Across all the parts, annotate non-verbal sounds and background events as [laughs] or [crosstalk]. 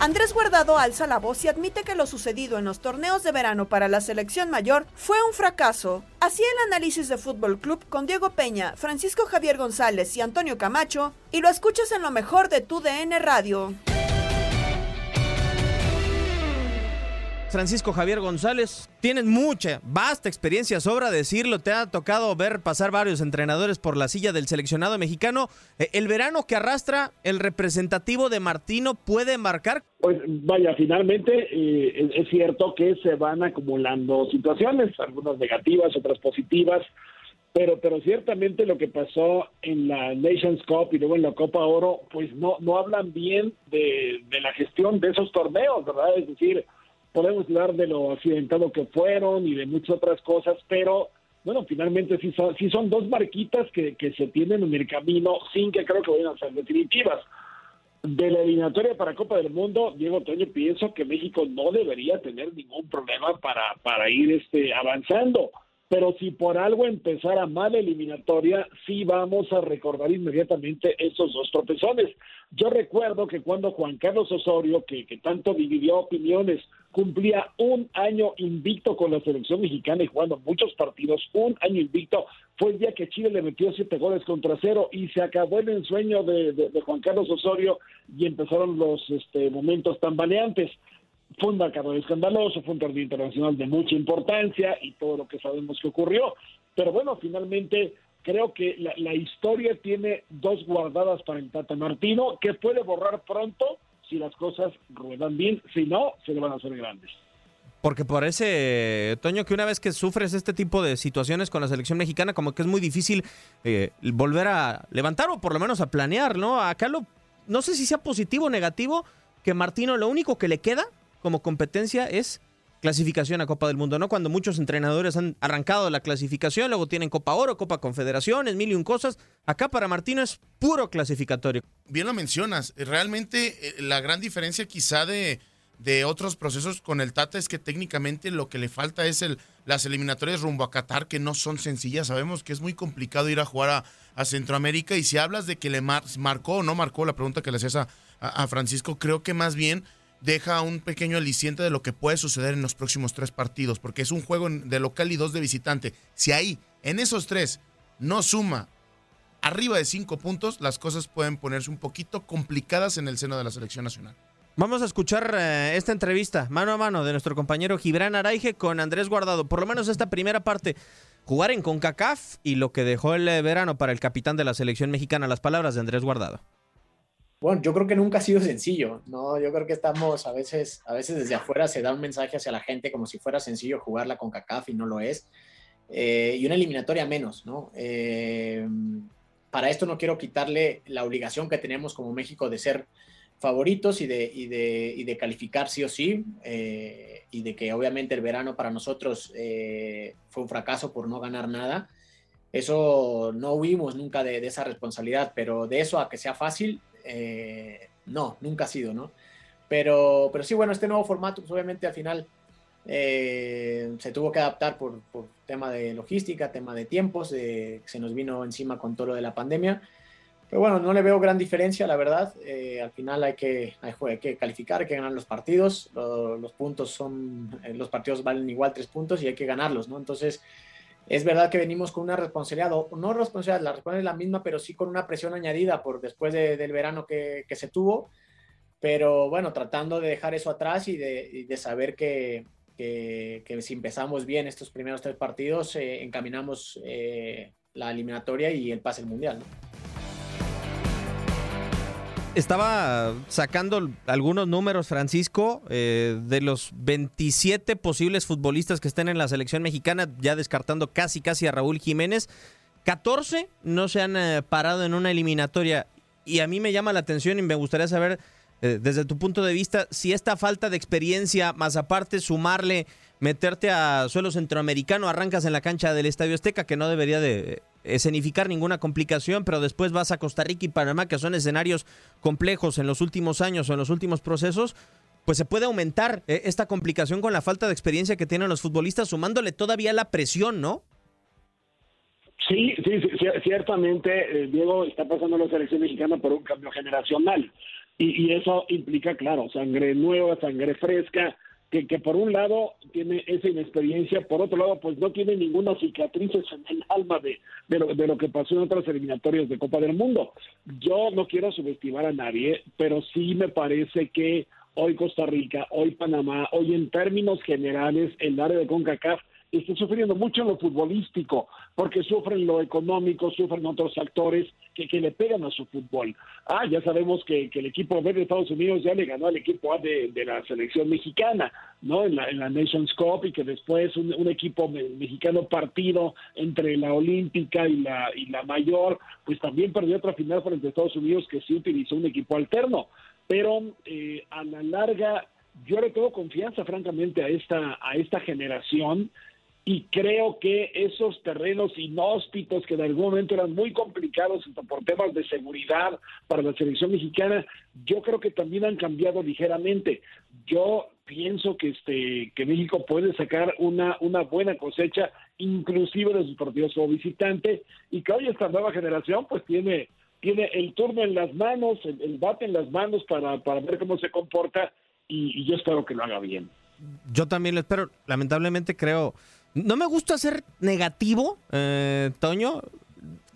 Andrés Guardado alza la voz y admite que lo sucedido en los torneos de verano para la selección mayor fue un fracaso. Así el análisis de Fútbol Club con Diego Peña, Francisco Javier González y Antonio Camacho, y lo escuchas en lo mejor de tu DN Radio. Francisco Javier González, tienes mucha, vasta experiencia, sobra decirlo, te ha tocado ver pasar varios entrenadores por la silla del seleccionado mexicano. Eh, ¿El verano que arrastra el representativo de Martino puede marcar? Pues vaya, finalmente eh, es, cierto que se van acumulando situaciones, algunas negativas, otras positivas, pero pero ciertamente lo que pasó en la Nations Cup y luego en la Copa Oro, pues no no hablan bien de, de la gestión de esos torneos, ¿verdad? Es decir, podemos hablar de lo accidentado que fueron y de muchas otras cosas, pero bueno, finalmente sí son, sí son dos marquitas que, que se tienen en el camino sin que creo que vayan a ser definitivas. De la eliminatoria para Copa del Mundo, Diego Toño, pienso que México no debería tener ningún problema para, para ir este, avanzando. Pero si por algo empezara mal eliminatoria, sí vamos a recordar inmediatamente esos dos tropezones. Yo recuerdo que cuando Juan Carlos Osorio, que, que tanto dividió opiniones, cumplía un año invicto con la selección mexicana y jugando muchos partidos, un año invicto, fue el día que Chile le metió siete goles contra cero y se acabó el ensueño de, de, de Juan Carlos Osorio y empezaron los este, momentos tambaleantes fue un marcador escandaloso, fue un torneo internacional de mucha importancia y todo lo que sabemos que ocurrió. Pero bueno, finalmente creo que la, la historia tiene dos guardadas para el Tata Martino que puede borrar pronto si las cosas ruedan bien, si no, se le van a hacer grandes. Porque parece, Toño, que una vez que sufres este tipo de situaciones con la selección mexicana, como que es muy difícil eh, volver a levantar o por lo menos a planear, ¿no? Acá lo, no sé si sea positivo o negativo, que Martino lo único que le queda como competencia es clasificación a Copa del Mundo, ¿no? Cuando muchos entrenadores han arrancado la clasificación, luego tienen Copa Oro, Copa Confederaciones, mil y un cosas. Acá para Martino es puro clasificatorio. Bien lo mencionas, realmente eh, la gran diferencia quizá de, de otros procesos con el Tata es que técnicamente lo que le falta es el, las eliminatorias rumbo a Qatar, que no son sencillas. Sabemos que es muy complicado ir a jugar a, a Centroamérica y si hablas de que le mar, marcó o no marcó la pregunta que le hacías a, a Francisco, creo que más bien deja un pequeño aliciente de lo que puede suceder en los próximos tres partidos, porque es un juego de local y dos de visitante. Si ahí, en esos tres, no suma arriba de cinco puntos, las cosas pueden ponerse un poquito complicadas en el seno de la selección nacional. Vamos a escuchar eh, esta entrevista mano a mano de nuestro compañero Gibran Araige con Andrés Guardado, por lo menos esta primera parte. jugar en CONCACAF y lo que dejó el eh, verano para el capitán de la selección mexicana. Las palabras de Andrés Guardado. Bueno, yo creo que nunca ha sido sencillo, ¿no? Yo creo que estamos, a veces, a veces desde afuera se da un mensaje hacia la gente como si fuera sencillo jugarla con CACAF y no lo es. Eh, y una eliminatoria menos, ¿no? Eh, para esto no quiero quitarle la obligación que tenemos como México de ser favoritos y de, y de, y de calificar sí o sí, eh, y de que obviamente el verano para nosotros fue un fracaso por no ganar nada. Eso no huimos nunca de, de esa responsabilidad, pero de eso a que sea fácil, eh, no, nunca ha sido, ¿no? Pero, pero sí, bueno, este nuevo formato, pues obviamente al final eh, se tuvo que adaptar por, por, tema de logística, tema de tiempos, se nos vino encima con todo lo de la pandemia. Pero bueno, no le veo gran diferencia, la verdad. Eh, al final hay que, hay, que calificar, hay que ganar los partidos. Los puntos son, los partidos valen igual tres puntos y hay que ganarlos, ¿no? Entonces, es verdad que venimos con una responsabilidad, o no responsabilidad, la responsabilidad es la misma, pero sí con una presión añadida por después de, del verano que, se tuvo. Pero bueno, tratando de dejar eso atrás y de, saber que, si empezamos bien estos primeros tres partidos, eh, encaminamos eh, la eliminatoria y el pase al mundial. ¿no? Estaba sacando algunos números, Francisco, eh, de los 27 posibles futbolistas que estén en la selección mexicana, ya descartando casi casi a Raúl Jiménez, 14 no se han eh, parado en una eliminatoria. Y a mí me llama la atención y me gustaría saber, eh, desde tu punto de vista, si esta falta de experiencia, más aparte sumarle meterte a suelo centroamericano, arrancas en la cancha del Estadio Azteca, que no debería de escenificar ninguna complicación, pero después vas a Costa Rica y Panamá, que son escenarios complejos en los últimos años o en los últimos procesos, pues se puede aumentar eh, esta complicación con la falta de experiencia que tienen los futbolistas, sumándole todavía la presión, ¿no? Sí, sí, ciertamente, eh, Diego, está pasando la selección mexicana por un cambio generacional. Y, y eso implica, claro, sangre nueva, sangre fresca, que, que, por un lado tiene esa inexperiencia, por otro lado, pues no tiene ninguna cicatriz en el alma de, lo, de lo que pasó en otras eliminatorias de Copa del Mundo. Yo no quiero subestimar a nadie, pero sí me parece que hoy Costa Rica, hoy Panamá, hoy en términos generales el área de CONCACAF está sufriendo mucho en lo futbolístico, porque sufren lo económico, sufren otros factores que, que le pegan a su fútbol. Ah, ya sabemos que, que, el equipo B de Estados Unidos ya le ganó al equipo A de, de la selección mexicana, ¿no? En la, en la, Nations Cup y que después un, un, equipo mexicano partido entre la olímpica y la, y la mayor, pues también perdió otra final frente a Estados Unidos que sí utilizó un equipo alterno. Pero eh, a la larga, yo le tengo confianza, francamente, a esta, a esta generación y creo que esos terrenos inhóspitos que en algún momento eran muy complicados por temas de seguridad para la selección mexicana, yo creo que también han cambiado ligeramente. Yo pienso que este que México puede sacar una una buena cosecha inclusive de sus partidos como visitante y que hoy esta nueva generación pues tiene tiene el turno en las manos, el, bate en las manos para, para ver cómo se comporta y, y yo espero que lo haga bien. Yo también lo espero. Lamentablemente creo no me gusta ser negativo, eh, Toño.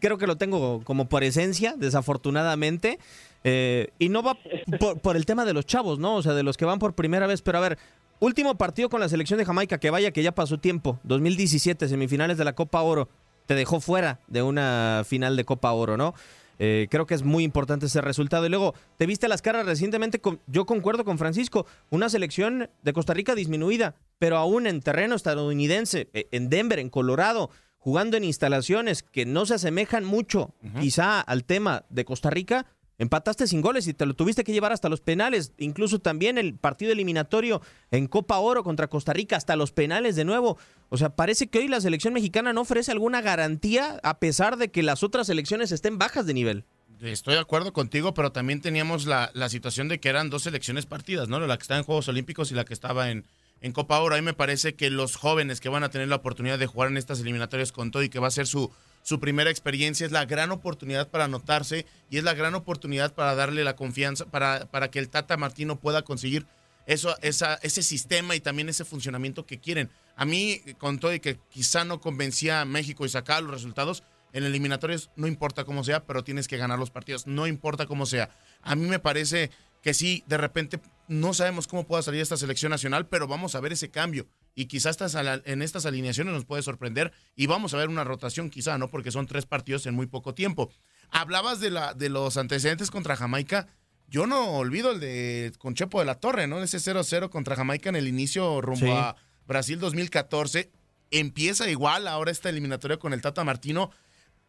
Creo que lo tengo como por esencia, desafortunadamente. Eh, y no va por, por, el tema de los chavos, ¿no? O sea, de los que van por primera vez. Pero a ver, último partido con la selección de Jamaica, que vaya que ya pasó tiempo. 2017, semifinales de la Copa Oro. Te dejó fuera de una final de Copa Oro, ¿no? Eh, creo que es muy importante ese resultado. Y luego, te viste las caras recientemente, con, yo concuerdo con Francisco, una selección de Costa Rica disminuida, pero aún en terreno estadounidense, eh, en Denver, en Colorado, jugando en instalaciones que no se asemejan mucho uh -huh. quizá al tema de Costa Rica, empataste sin goles y te lo tuviste que llevar hasta los penales, incluso también el partido eliminatorio en Copa Oro contra Costa Rica, hasta los penales de nuevo. O sea, parece que hoy la selección mexicana no ofrece alguna garantía a pesar de que las otras selecciones estén bajas de nivel. Estoy de acuerdo contigo, pero también teníamos la, la situación de que eran dos selecciones partidas, ¿no? La que estaba en Juegos Olímpicos y la que estaba en, en Copa Oro. A mí me parece que los jóvenes que van a tener la oportunidad de jugar en estas eliminatorias con todo y que va a ser su, su primera experiencia es la gran oportunidad para anotarse y es la gran oportunidad para darle la confianza, para, para que el Tata Martino pueda conseguir eso, esa, ese sistema y también ese funcionamiento que quieren. A mí, con todo y que quizá no convencía a México y sacaba los resultados, en eliminatorios no importa cómo sea, pero tienes que ganar los partidos, no importa cómo sea. A mí me parece que sí, de repente no sabemos cómo pueda salir esta selección nacional, pero vamos a ver ese cambio. y quizás en estas alineaciones nos puede sorprender y vamos a ver una rotación quizá, ¿no? Porque son tres partidos en muy poco tiempo. Hablabas de, la, de los antecedentes contra Jamaica. Yo no olvido el de con Chepo de la Torre, ¿no? Ese 0-0 contra Jamaica en el inicio rumbo a Brasil 2014. Empieza igual ahora esta eliminatoria con el Tata Martino.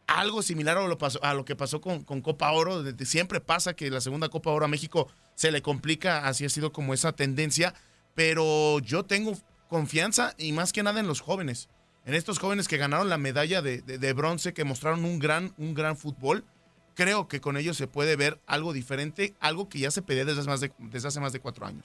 Algo similar a lo, a lo que pasó con, Copa Oro. siempre pasa que la segunda Copa Oro a México se le complica. Así ha sido como esa tendencia. Pero yo tengo confianza y más que nada en los jóvenes. En estos jóvenes que ganaron la medalla de, de, bronce, que mostraron un gran, un gran fútbol creo que con ellos se puede ver algo diferente, algo que ya se pedía desde, de, desde hace más de cuatro años.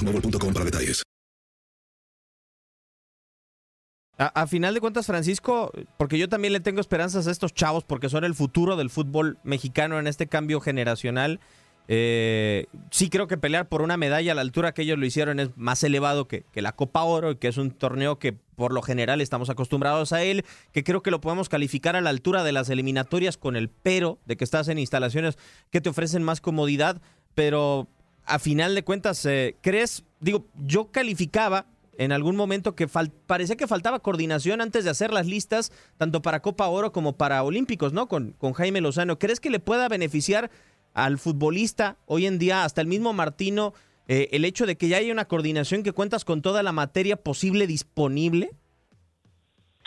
para detalles. A, final de cuentas, Francisco, porque yo también le tengo esperanzas a estos chavos porque son el futuro del fútbol mexicano en este cambio generacional. Eh, sí creo que pelear por una medalla a la altura que ellos lo hicieron es más elevado que, que, la Copa Oro, que es un torneo que por lo general estamos acostumbrados a él, que creo que lo podemos calificar a la altura de las eliminatorias con el pero de que estás en instalaciones que te ofrecen más comodidad, pero a final de cuentas, eh, ¿crees? Digo, yo calificaba en algún momento que parecía que faltaba coordinación antes de hacer las listas, tanto para Copa Oro como para Olímpicos, ¿no? Con, con Jaime Lozano. ¿Crees que le pueda beneficiar al futbolista hoy en día, hasta el mismo Martino, eh, el hecho de que ya haya una coordinación que cuentas con toda la materia posible disponible?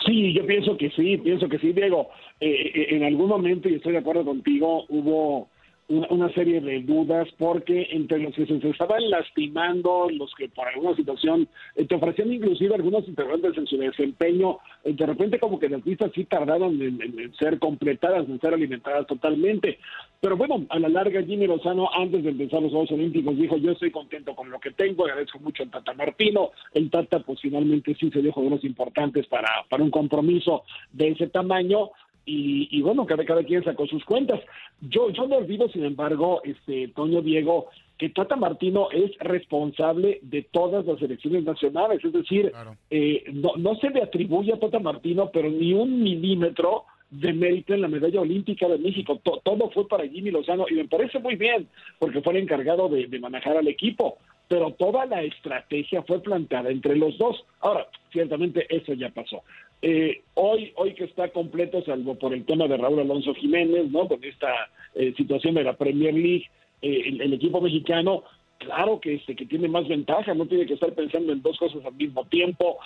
Sí, yo pienso que sí, pienso que sí, Diego. Eh, en algún momento, y estoy de acuerdo contigo, hubo una, serie de dudas porque entre los que se estaban lastimando, los que por alguna situación eh, te ofrecían inclusive algunos integrantes en su desempeño, eh, de repente como que las listas sí tardaron en, ser completadas, en ser alimentadas totalmente. Pero bueno, a la larga Jimmy Lozano antes de empezar los Juegos Olímpicos dijo yo estoy contento con lo que tengo, agradezco mucho al Tata Martino, el Tata pues finalmente sí se dio juegos importantes para, para un compromiso de ese tamaño, y, bueno, cada, cada quien sacó sus cuentas. Yo, yo no olvido, sin embargo, este Toño Diego, que Tata Martino es responsable de todas las elecciones nacionales, es decir, eh, no, no se le atribuye a Tata Martino, pero ni un milímetro de mérito en la medalla olímpica de México. todo fue para Jimmy Lozano y me parece muy bien, porque fue el encargado de, de manejar al equipo pero toda la estrategia fue planteada entre los dos. Ahora, ciertamente eso ya pasó. Eh, hoy, hoy que está completo, salvo por el tema de Raúl Alonso Jiménez, ¿no? Con esta eh, situación de la Premier League, eh, el, equipo mexicano, claro que, este, que tiene más ventaja, no tiene que estar pensando en dos cosas al mismo tiempo.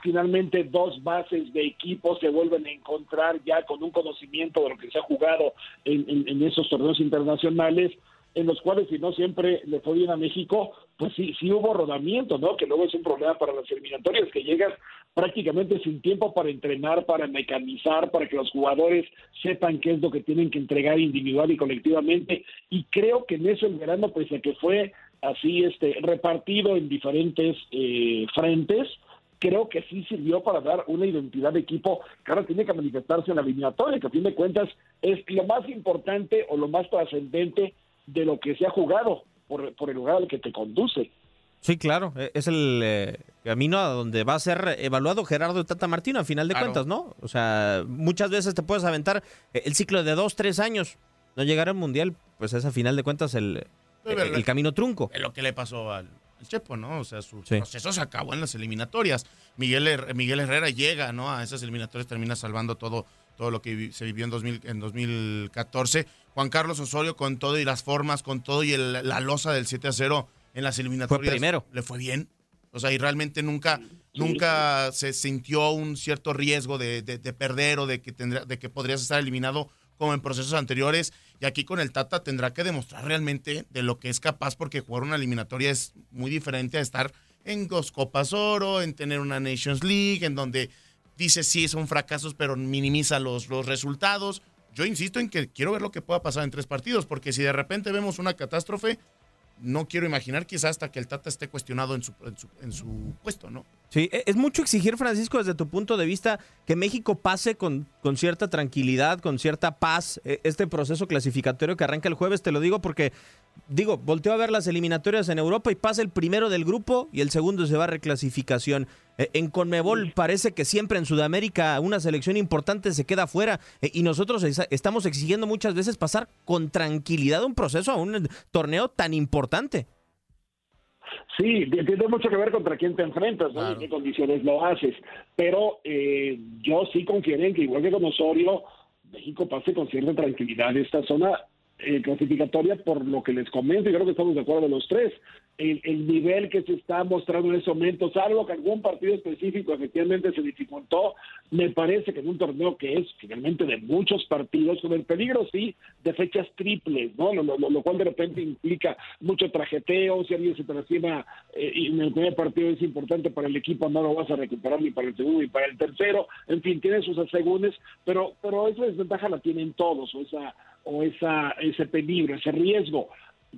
finalmente, dos bases de equipo se vuelven a encontrar ya con un conocimiento de lo que se ha jugado en esos torneos internacionales en los cuales si no siempre le fue bien a México, pues sí, sí hubo rodamiento, ¿no? Que luego es un problema para las eliminatorias, que llegas prácticamente sin tiempo para entrenar, para mecanizar, para que los jugadores sepan qué es lo que tienen que entregar individual y colectivamente. Y creo que en eso el verano, pues que fue así este repartido en diferentes eh, frentes, creo que sí sirvió para dar una identidad de equipo que ahora tiene que manifestarse en la eliminatoria, que a fin de cuentas es lo más importante o lo más trascendente de lo que se ha jugado por, por el lugar al que te conduce. Sí, claro, e, es el eh, camino a donde va a ser evaluado Gerardo Tata Martino, a final de cuentas, ¿no? O sea, muchas veces te puedes aventar el ciclo de dos, tres años, no llegar al Mundial, pues es a final de cuentas el, el, camino trunco. Es lo que le pasó al, Chepo, ¿no? O sea, su proceso se acabó en las eliminatorias. Miguel, Miguel Herrera llega, ¿no? A esas eliminatorias termina salvando todo todo lo que se vivió en, 2000, en 2014. Juan Carlos Osorio con todo y las formas, con todo y la losa del 7 a 0 en las eliminatorias. primero. Le fue bien. O sea, y realmente nunca, nunca se sintió un cierto riesgo de, perder o de que, tendría, de que podrías estar eliminado como en procesos anteriores. Y aquí con el Tata tendrá que demostrar realmente de lo que es capaz, porque jugar una eliminatoria es muy diferente a estar en dos Copas Oro, en tener una Nations League, en donde dice sí, son fracasos, pero minimiza los, los resultados. Yo insisto en que quiero ver lo que pueda pasar en tres partidos, porque si de repente vemos una catástrofe, no quiero imaginar quizás hasta que el Tata esté cuestionado en su, en su, puesto, ¿no? Sí, e, es mucho exigir, Francisco, desde tu punto de vista, que México pase con, con cierta tranquilidad, con cierta paz, e, este proceso clasificatorio que arranca el jueves, te lo digo porque, digo, volteo a ver las eliminatorias en Europa y pasa el primero del grupo y el segundo se va a reclasificación. E, en Conmebol parece que siempre en Sudamérica una selección importante se queda fuera y nosotros estamos exigiendo muchas veces pasar con tranquilidad un proceso a un torneo tan importante. Sí, tiene mucho que ver contra quién te enfrentas, ¿no? en qué condiciones lo haces. Pero eh, yo sí confío en que, igual que con Osorio, México pase con cierta tranquilidad esta zona eh, clasificatoria por lo que les comento, y creo que estamos de acuerdo los tres el, nivel que se está mostrando en ese momento, salvo que algún partido específico efectivamente se dificultó, me parece que en un torneo que es finalmente de muchos partidos, con el peligro sí de fechas triples, ¿no? Lo, cual de repente implica mucho trajeteo, si alguien se te eh, y en el primer partido es importante para el equipo, no lo vas a recuperar ni para el segundo ni para el tercero, en fin, tiene sus asegúnes, pero, pero esa desventaja la tienen todos, o esa, o esa, ese peligro, ese riesgo.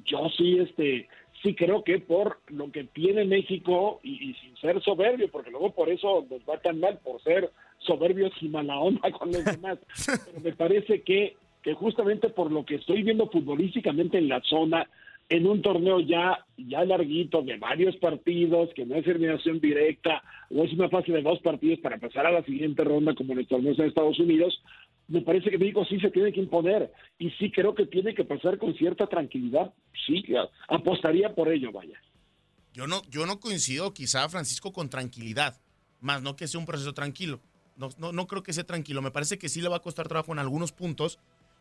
Yo sí, este, sí creo que por lo que tiene México y, sin ser soberbio, porque luego por eso nos va tan mal, por ser soberbios y mala onda [laughs] con los demás, pero me parece que, que justamente por lo que estoy viendo futbolísticamente en la zona, en un torneo ya, ya larguito de varios partidos, que no es eliminación directa, o es una fase de dos partidos para pasar a la siguiente ronda como en el torneo de Estados Unidos, me parece que México sí se tiene que imponer y sí creo que tiene que pasar con cierta tranquilidad. Sí, apostaría por ello, vaya. Yo no, yo no coincido quizá, Francisco, con tranquilidad, más no que sea un proceso tranquilo. No, no, no creo que sea tranquilo. Me parece que sí le va a costar trabajo en algunos puntos,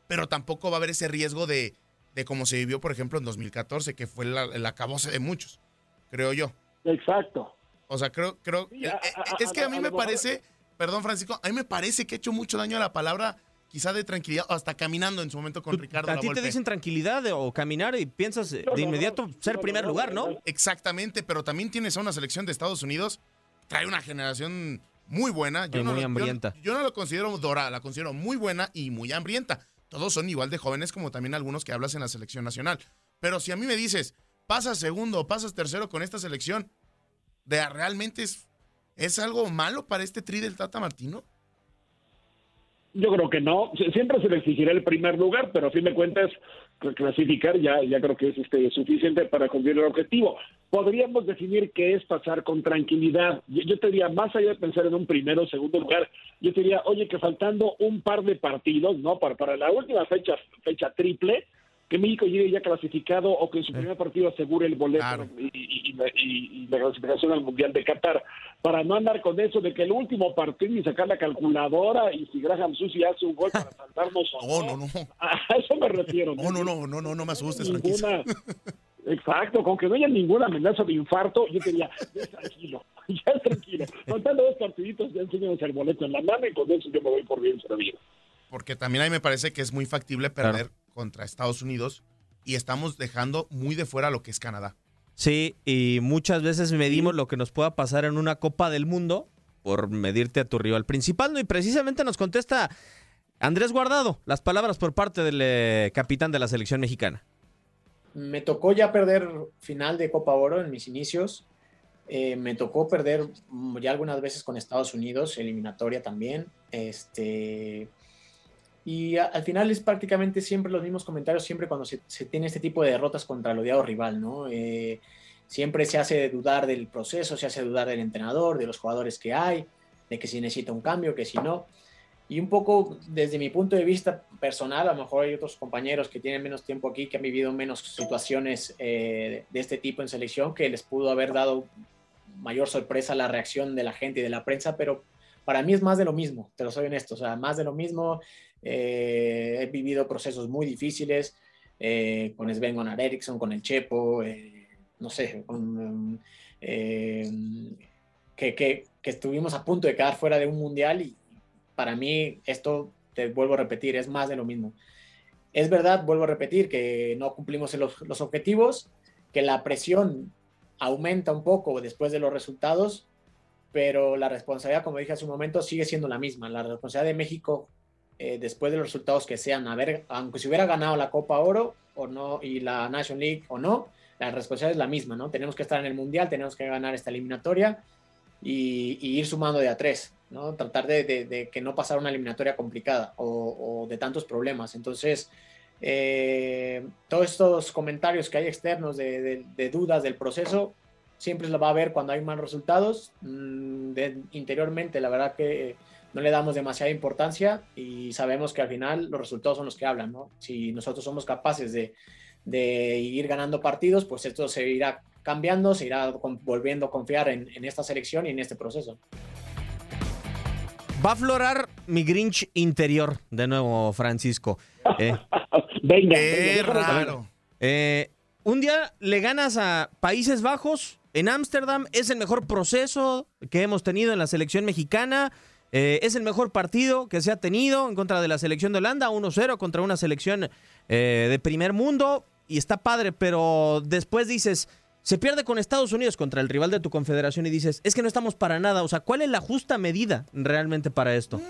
pero tampoco va a haber ese riesgo de, de como se vivió, por ejemplo, en 2014, que fue el acabose de muchos, creo yo. Exacto. O sea, creo, creo, eh, eh, es que a mí me parece perdón Francisco, a mí me parece que ha hecho mucho daño a la palabra quizá de tranquilidad, hasta caminando en su momento con Ricardo. A ti te dicen tranquilidad o caminar y piensas de inmediato ser primer lugar, ¿no? Exactamente, pero también tienes a una selección de Estados Unidos, trae una generación muy buena. Yo no, muy hambrienta. Yo, no la considero dorada, la considero muy buena y muy hambrienta. Todos son igual de jóvenes como también algunos que hablas en la selección nacional. Pero si a mí me dices, pasas segundo o pasas tercero con esta selección, de realmente es ¿Es algo malo para este tri del Tata Martino? Yo creo que no. Siempre se le exigirá el primer lugar, pero a fin de cuentas, clasificar ya, ya creo que es este, suficiente para cumplir el objetivo. Podríamos definir qué es pasar con tranquilidad. Yo, te diría, más allá de pensar en un primero o segundo lugar, yo te diría, oye, que faltando un par de partidos, ¿no? Para, para la última fecha, fecha triple, que México llegue ya clasificado o que en su primer partido asegure el boleto y, la, clasificación al Mundial de Qatar, para no andar con eso de que el último partido y sacar la calculadora y si Graham Susi hace un gol para saltarnos [laughs] o no, no, no. [laughs] A eso me refiero. No, no, no, no, no, no me asustes, ninguna, [laughs] Exacto, con que no haya ninguna amenaza de infarto, yo diría, ya tranquilo, ya tranquilo. Faltando dos partiditos, ya enseñamos el boleto en la mano y con eso yo me voy por bien servido. Porque también a mí me parece que es muy factible perder contra Estados Unidos y estamos dejando muy de fuera lo que es Canadá. Sí, y muchas veces medimos lo que nos pueda pasar en una Copa del Mundo por medirte a tu rival principal, ¿no? Y precisamente nos contesta Andrés Guardado las palabras por parte del eh, capitán de la selección mexicana. Me tocó ya perder final de Copa Oro en mis inicios. Eh, me tocó perder ya algunas veces con Estados Unidos, eliminatoria también. Este, y al final es prácticamente siempre los mismos comentarios, siempre cuando se, tiene este tipo de derrotas contra el odiado rival, ¿no? Eh, siempre se hace dudar del proceso, se hace dudar del entrenador, de los jugadores que hay, de que si necesita un cambio, que si no. Y un poco desde mi punto de vista personal, a lo mejor hay otros compañeros que tienen menos tiempo aquí, que han vivido menos situaciones eh, de este tipo en selección, que les pudo haber dado mayor sorpresa la reacción de la gente y de la prensa, pero para mí es más de lo mismo, te lo soy honesto, o sea, más de lo mismo. Eh, he vivido procesos muy difíciles eh, con Sven Gunnar Eriksson, con el Chepo, eh, no sé, que, que, estuvimos a punto de quedar fuera de un mundial y para mí esto, te vuelvo a repetir, es más de lo mismo. Es verdad, vuelvo a repetir, que no cumplimos los, los objetivos, que la presión aumenta un poco después de los resultados, pero la responsabilidad, como dije hace un momento, sigue siendo la misma. La responsabilidad de México eh, después de los resultados que sean, a ver, aunque se hubiera ganado la Copa Oro o no, y la National League o no, la responsabilidad es la misma, ¿no? Tenemos que estar en el Mundial, tenemos que ganar esta eliminatoria y, ir sumando de a tres, ¿no? Tratar de, que no pasara una eliminatoria complicada o, de tantos problemas. Entonces, eh, todos estos comentarios que hay externos de, dudas del proceso, siempre lo va a ver cuando hay malos resultados. Mm, interiormente, la verdad que no le damos demasiada importancia y sabemos que al final los resultados son los que hablan, ¿no? Si nosotros somos capaces de, ir ganando partidos, pues esto se irá cambiando, se irá volviendo a confiar en, esta selección y en este proceso. Va a aflorar mi Grinch interior de nuevo, Francisco. [laughs] Eh, venga, qué raro. Eh, un día le ganas a Países Bajos en Ámsterdam, es el mejor proceso que hemos tenido en la selección mexicana. Eh, es el mejor partido que se ha tenido en contra de la selección de Holanda, 1-0 contra una selección eh, de primer mundo y está padre, pero después dices, se pierde con Estados Unidos contra el rival de tu confederación y dices, es que no estamos para nada, o sea, ¿cuál es la justa medida realmente para esto?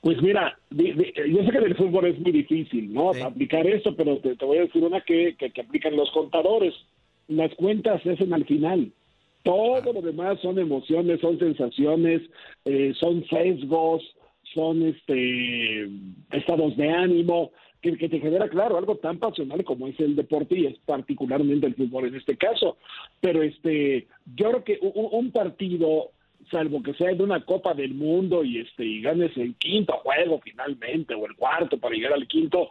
Pues mira, yo sé que en el fútbol es muy difícil, ¿no? Aplicar eso, pero te, voy a decir una que, que, que aplican los contadores. Las cuentas se hacen al final. Todo lo demás son emociones, son sensaciones, eh, son sesgos, son este estados de ánimo, que, te genera, claro, algo tan pasional como es el deporte y es particularmente el fútbol en este caso. Pero este, yo creo que un, un partido, salvo que sea de una Copa del Mundo y este y ganes el quinto juego finalmente o el cuarto para llegar al quinto,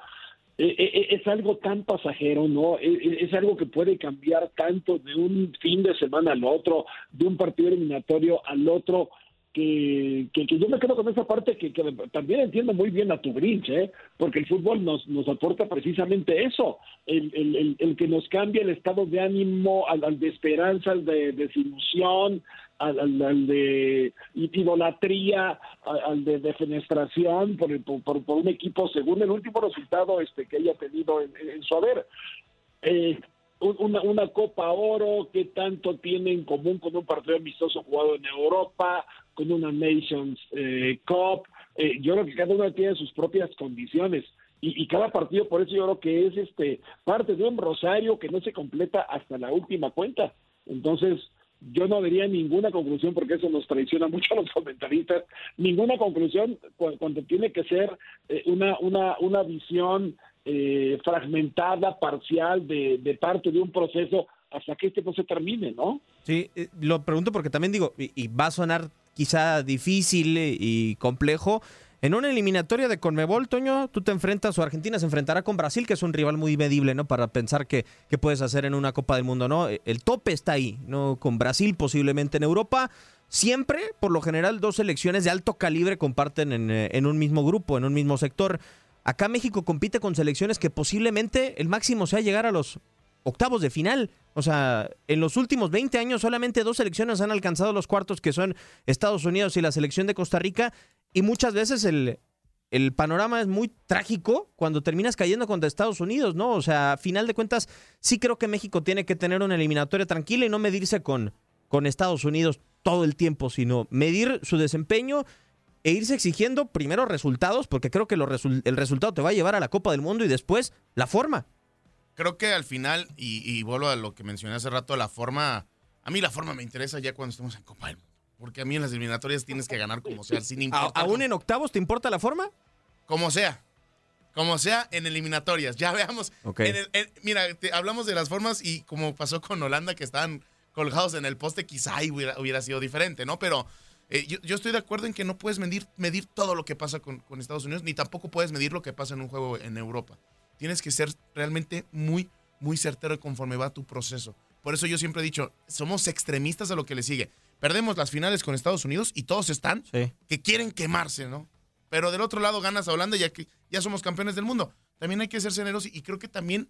es algo tan pasajero, ¿no? Es, algo que puede cambiar tanto de un fin de semana al otro, de un partido eliminatorio al otro, que, que, yo me quedo con esa parte que, también entiendo muy bien a tu Grinch, ¿eh? porque el fútbol nos, nos aporta precisamente eso, el, el, el, que nos cambia el estado de ánimo al, de esperanza, al de desilusión, al, de idolatría, al de defenestración por, por, por, un equipo según el último resultado este que haya tenido en, su haber. Eh, una, una Copa Oro, que tanto tiene en común con un partido amistoso jugado en Europa, con una Nations eh, Cup. Eh, yo creo que cada uno tiene sus propias condiciones. Y, y, cada partido, por eso yo creo que es este parte de un rosario que no se completa hasta la última cuenta. Entonces, yo no vería ninguna conclusión, porque eso nos traiciona [laughs] mucho a los comentaristas, ninguna conclusión cuando, tiene que ser eh, una, una, una visión eh, fragmentada, parcial de, de, parte de un proceso hasta que este proceso termine, ¿no? Sí, eh, lo pregunto porque también digo, y va a sonar quizá difícil y complejo, en una eliminatoria de Conmebol, Toño, tú te enfrentas o Argentina se enfrentará con Brasil, que es un rival muy medible, ¿no? Para pensar que, puedes hacer en una Copa del Mundo, ¿no? El tope está ahí, ¿no? Con Brasil posiblemente en Europa. Siempre, por lo general, dos selecciones de alto calibre comparten en, eh, en un mismo grupo, en un mismo sector. Acá México compite con selecciones que posiblemente el máximo sea llegar a los octavos de final. O sea, en los últimos 20 años solamente dos selecciones han alcanzado los cuartos, que son Estados Unidos y la selección de Costa Rica, y muchas veces el, el panorama es muy trágico cuando terminas cayendo contra Estados Unidos, ¿no? O sea, a final de cuentas, sí creo que México tiene que tener una eliminatoria tranquila y no medirse con, con Estados Unidos todo el tiempo, sino medir su desempeño e irse exigiendo primero resultados, porque creo que el resultado te va a llevar a la Copa del Mundo y después la forma. Creo que al final, y, vuelvo a lo que mencioné hace rato, la forma, a mí la forma me interesa ya cuando estemos en Copa del Mundo. Porque a mí en las eliminatorias tienes que ganar como sea, sin importar. ¿Aún en octavos te importa la forma? Como sea. Como sea en eliminatorias. Ya veamos. mira, hablamos de las formas y como pasó con Holanda, que estaban colgados en el poste, quizá hubiera, hubiera sido diferente, ¿no? Pero eh, yo, estoy de acuerdo en que no puedes medir, medir todo lo que pasa con, con, Estados Unidos, ni tampoco puedes medir lo que pasa en un juego en Europa. Tienes que ser realmente muy, muy certero conforme va tu proceso. Por eso yo siempre he dicho, somos extremistas a lo que le sigue. Perdemos las finales con Estados Unidos y todos están que quieren quemarse, ¿no? Pero del otro lado ganas a Holanda ya que ya somos campeones del mundo. También hay que ser generosos y creo que también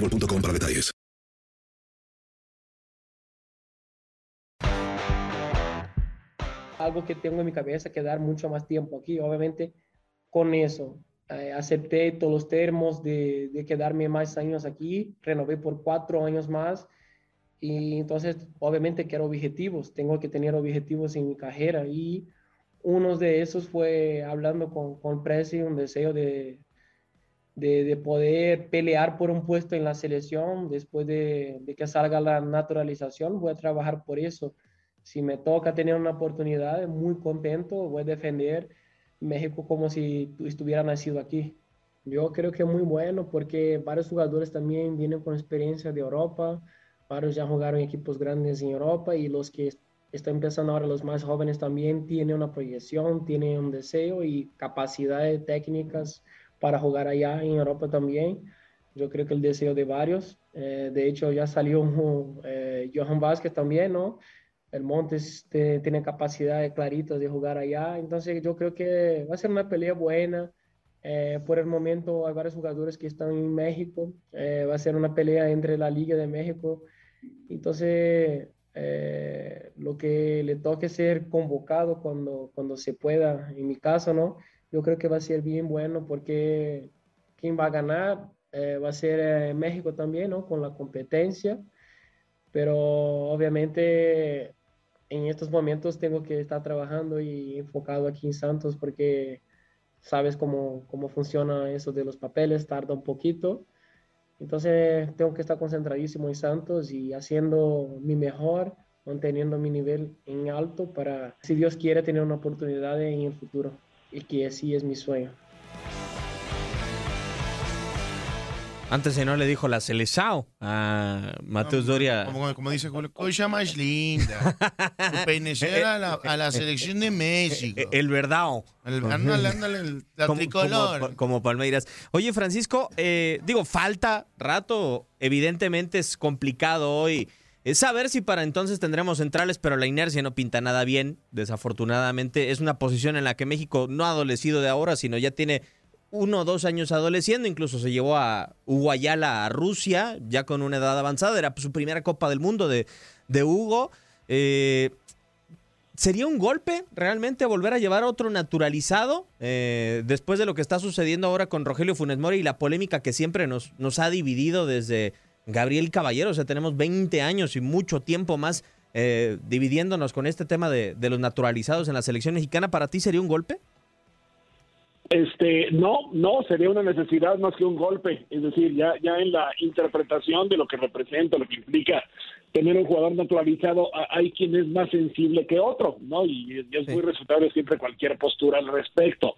para detalles. Algo que tengo en mi cabeza que dar mucho más tiempo aquí, obviamente con eso. Eh, acepté todos los términos de, de, quedarme más años aquí, renové por cuatro años más y entonces obviamente quiero objetivos, tengo que tener objetivos en mi carrera y uno de esos fue hablando con, con Presi, un deseo de, de, poder pelear por un puesto en la selección después de, que salga la naturalización. Voy a trabajar por eso. Si me toca tener una oportunidad, muy contento, voy a defender México como si estuviera nacido aquí. Yo creo que es muy bueno porque varios jugadores también vienen con experiencia de Europa, varios ya jugaron equipos grandes en Europa y los que están empezando ahora, los más jóvenes también tienen una proyección, tienen un deseo y capacidades técnicas para jugar allá en Europa también. Yo creo que el deseo de varios. Eh, de hecho, ya salió eh, Johan Vázquez también, ¿no? El Montes tiene capacidad clarita de jugar allá. Entonces, yo creo que va a ser una pelea buena. Eh, por el momento, hay varios jugadores que están en México. va a ser una pelea entre la Liga de México. Entonces, lo que le toque ser convocado cuando, cuando se pueda, en mi caso, ¿no? Yo creo que va a ser bien bueno porque quien va a ganar eh, va a ser eh, México también, ¿no? Con la competencia, pero obviamente en estos momentos tengo que estar trabajando y enfocado aquí en Santos porque sabes cómo, cómo funciona eso de los papeles, tarda un poquito. Entonces tengo que estar concentradísimo en Santos y haciendo mi mejor manteniendo mi nivel en alto para, si Dios quiere, tener una oportunidad en el futuro y que así es mi sueño. Antes si no le dijo la Celesao a Mateus Doria. Como, como dice Julio, cosa más linda. Pertenecer a la, a la [laughs] selección de México. El verdao. El- ándale, ándale, el- [laughs] la Como- tricolor. Como, como Palmeiras. Oye, Francisco, eh, digo, falta rato. Evidentemente es complicado hoy. Es saber si para entonces tendremos centrales, pero la inercia no pinta nada bien. Desafortunadamente es una posición en la que México no ha adolecido de ahora, sino ya tiene uno o dos años adoleciendo. Incluso se llevó a Hugo Ayala a Rusia, ya con una edad avanzada. Era su primera Copa del Mundo de, de Hugo. Eh, ¿Sería un golpe realmente volver a llevar a otro naturalizado eh, después de lo que está sucediendo ahora con Rogelio Funes Mori y la polémica que siempre nos, nos ha dividido desde Gabriel Caballero? O sea, tenemos 20 años y mucho tiempo más eh, dividiéndonos con este tema de, de los naturalizados en la selección mexicana. ¿Para ti sería un golpe? Este, no, no, sería una necesidad más que un golpe. Es decir, ya, ya en la interpretación de lo que representa, lo que implica tener un jugador naturalizado, hay quien es más sensible que otro, ¿no? Y, y es muy respetable siempre cualquier postura al respecto.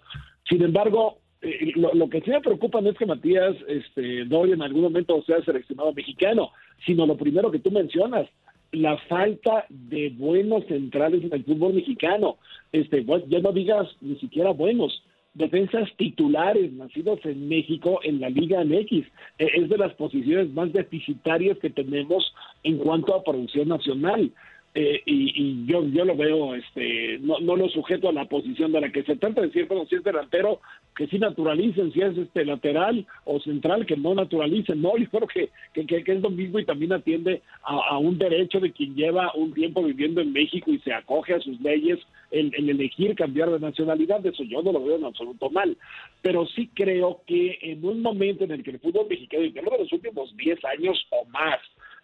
Sin embargo, eh, lo, que sí me preocupa no es que Matías este, en algún momento sea seleccionado mexicano, sino lo primero que tú mencionas, la falta de buenos centrales en el fútbol mexicano. Este, ya no digas ni siquiera buenos, defensas titulares nacidos en México en la Liga MX. Eh, Es de las posiciones más deficitarias que tenemos en cuanto a producción nacional. Eh, y, y yo yo lo veo, este, no, no lo sujeto a la posición de la que se trata de decir, bueno, si es delantero, que sí naturalicen, si es este lateral o central, que no naturalicen, no, [laughs] yo creo que, que, que- es lo mismo y también atiende a, un derecho de quien lleva un tiempo viviendo en México y se acoge a sus leyes el, el elegir cambiar de nacionalidad, eso yo no lo veo en absoluto mal, pero sí creo que en un momento en el que el fútbol mexicano, y de los últimos 10 años o más,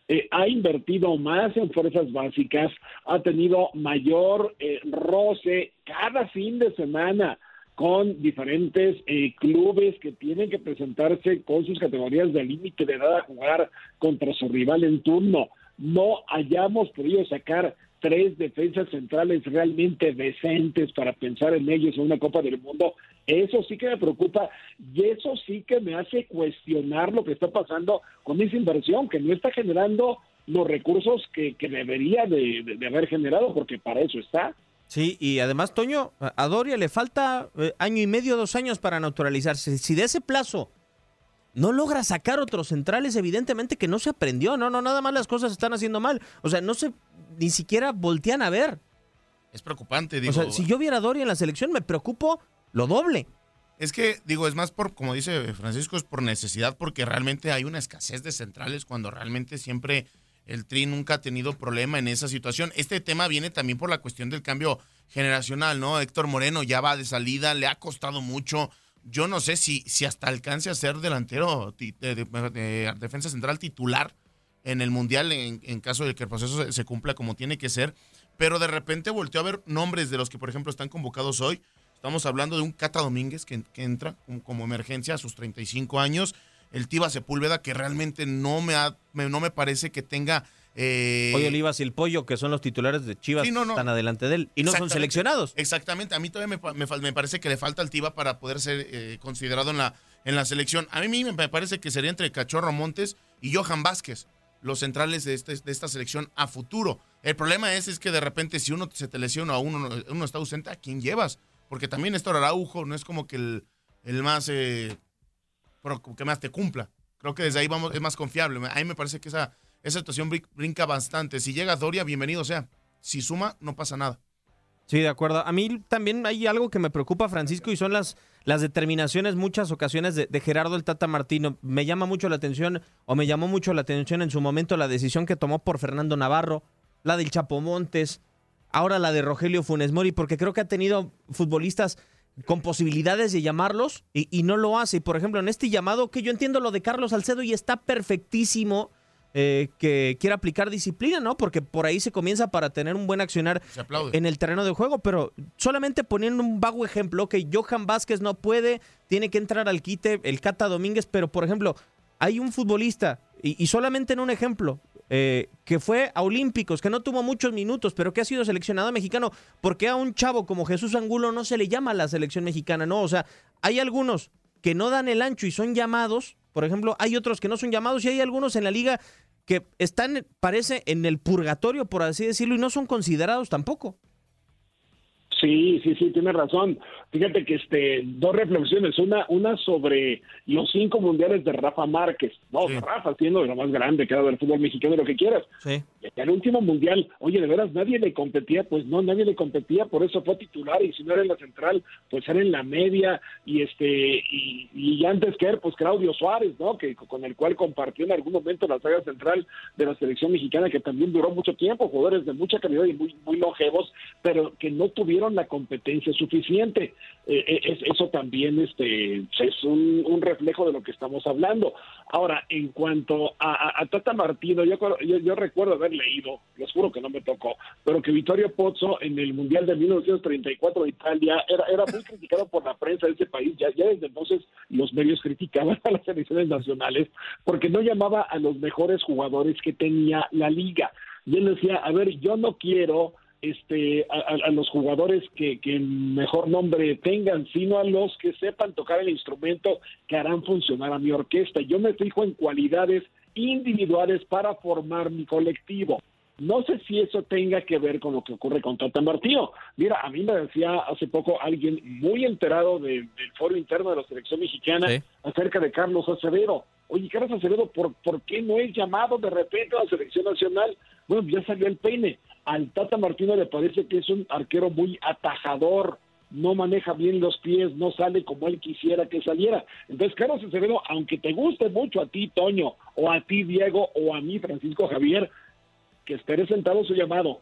eh, ha invertido más en fuerzas básicas, ha tenido mayor eh, roce cada fin de semana con diferentes eh, clubes que tienen que presentarse con sus categorías de límite de edad a jugar contra su rival en turno. No hayamos podido sacar tres defensas centrales realmente decentes para pensar en ellos en una Copa del Mundo, eso sí que me preocupa y eso sí que me hace cuestionar lo que está pasando con esa inversión, que no está generando los recursos que, que debería de, de- de haber generado, porque para eso está. Sí, y además, Toño, a Doria le falta eh, año y medio, dos años para naturalizarse. Si de ese plazo no logra sacar otros centrales, evidentemente que no se aprendió, no, no, nada más las cosas están haciendo mal. O sea, no se, ni siquiera voltean a ver. Es preocupante, digo. O sea, si yo viera a Doria en la selección, me preocupo lo doble. Es que, digo, es más por, como dice Francisco, es por necesidad, porque realmente hay una escasez de centrales cuando realmente siempre el Tri nunca ha tenido problema en esa situación. Este tema viene también por la cuestión del cambio generacional, ¿no? Héctor Moreno ya va de salida, le ha costado mucho. Yo no sé si, si hasta alcance a ser delantero, de defensa central titular en el Mundial, en, en caso de que el proceso se, se cumpla como tiene que ser. Pero de repente volteó a ver nombres de los que, por ejemplo, están convocados hoy. Estamos hablando de un Cata Domínguez que, que entra como, como emergencia a sus 35 años. El Tiba Sepúlveda, que realmente no me, ha- me- no me parece que tenga. eh, Pollo Olivas y el Pollo, que son los titulares de Chivas, Sí, no, no. están adelante de él. Y no son seleccionados. Exactamente. A mí todavía me, me parece que le falta al Tiba para poder ser eh, considerado en la, en la selección. A mí me parece que sería entre Cachorro Montes y Johan Vázquez, los centrales de, este- de esta selección a futuro. El problema es, es que de repente si uno se te lesiona o uno, uno está ausente, ¿a quién llevas? Porque también Néstor Araujo no es como que el, el más eh, que más te cumpla. Creo que desde ahí vamos, es más confiable. A mí me parece que esa, esa situación brin- brinca bastante. Si llega Doria, bienvenido sea. Si suma, no pasa nada. Sí, de acuerdo. A mí también hay algo que me preocupa, Francisco, y son las, las determinaciones, muchas ocasiones, de, de Gerardo el Tata Martino. Me llama mucho la atención, o me llamó mucho la atención en su momento la decisión que tomó por Fernando Navarro, la del Chapo Montes, ahora la de Rogelio Funes Mori, porque creo que ha tenido futbolistas con posibilidades de llamarlos y, y no lo hace. Y por ejemplo, en este llamado, que yo entiendo lo de Carlos Salcedo y está perfectísimo eh, que quiera aplicar disciplina, ¿no? Porque por ahí se comienza para tener un buen accionar en el terreno de juego, pero solamente poniendo un vago ejemplo, que Johan Vázquez no puede, tiene que entrar al quite el Cata Domínguez, pero por ejemplo, hay un futbolista, y, y solamente en un ejemplo, eh, que fue a Olímpicos, que no tuvo muchos minutos, pero que ha sido seleccionado mexicano, ¿por qué a un chavo como Jesús Angulo no se le llama a la selección mexicana? No, o sea, hay algunos que no dan el ancho y son llamados, por ejemplo, hay otros que no son llamados y hay algunos en la liga que están, parece, en el purgatorio, por así decirlo, y no son considerados tampoco. Sí, sí, sí, tiene razón. Fíjate que este dos reflexiones, una una sobre los cinco mundiales de Rafa Márquez. No, Rafa siendo lo más grande que ha dado el fútbol mexicano, lo que quieras. Sí. El último mundial, oye, de veras nadie le competía, pues no, nadie le competía, por eso fue titular y si no era en la central, pues era en la media y este y, y antes que él, pues Claudio Suárez, ¿no? Que con el cual compartió en algún momento la saga central de la selección mexicana que también duró mucho tiempo, jugadores de mucha calidad y muy muy longevos, pero que no tuvieron la competencia suficiente. Eh, eh, es, eso también este, es un, un, reflejo de lo que estamos hablando. Ahora, en cuanto a, a, Tata Martino, yo, yo, recuerdo haber leído, les juro que no me tocó, pero que Vittorio Pozzo en el Mundial de 1934 de Italia era, era muy criticado por la prensa de ese país. Ya, ya desde entonces los medios criticaban a las selecciones nacionales porque no llamaba a los mejores jugadores que tenía la liga. Y él decía, a ver, yo no quiero este, a, los jugadores que, que, mejor nombre tengan, sino a los que sepan tocar el instrumento que harán funcionar a mi orquesta. Yo me fijo en cualidades individuales para formar mi colectivo. No sé si eso tenga que ver con lo que ocurre con Tata Martino. Mira, a mí me decía hace poco alguien muy enterado de, del foro interno de la selección mexicana sí. acerca de Carlos Acevedo. Oye, Carlos Acevedo, ¿por, ¿por qué no es llamado de repente a la selección nacional? Bueno, ya salió el peine. Al Tata Martino le parece que es un arquero muy atajador, no maneja bien los pies, no sale como él quisiera que saliera. Entonces, Carlos Acevedo, aunque te guste mucho a ti, Toño, o a ti, Diego, o a mí, Francisco Javier, que espere sentado su llamado.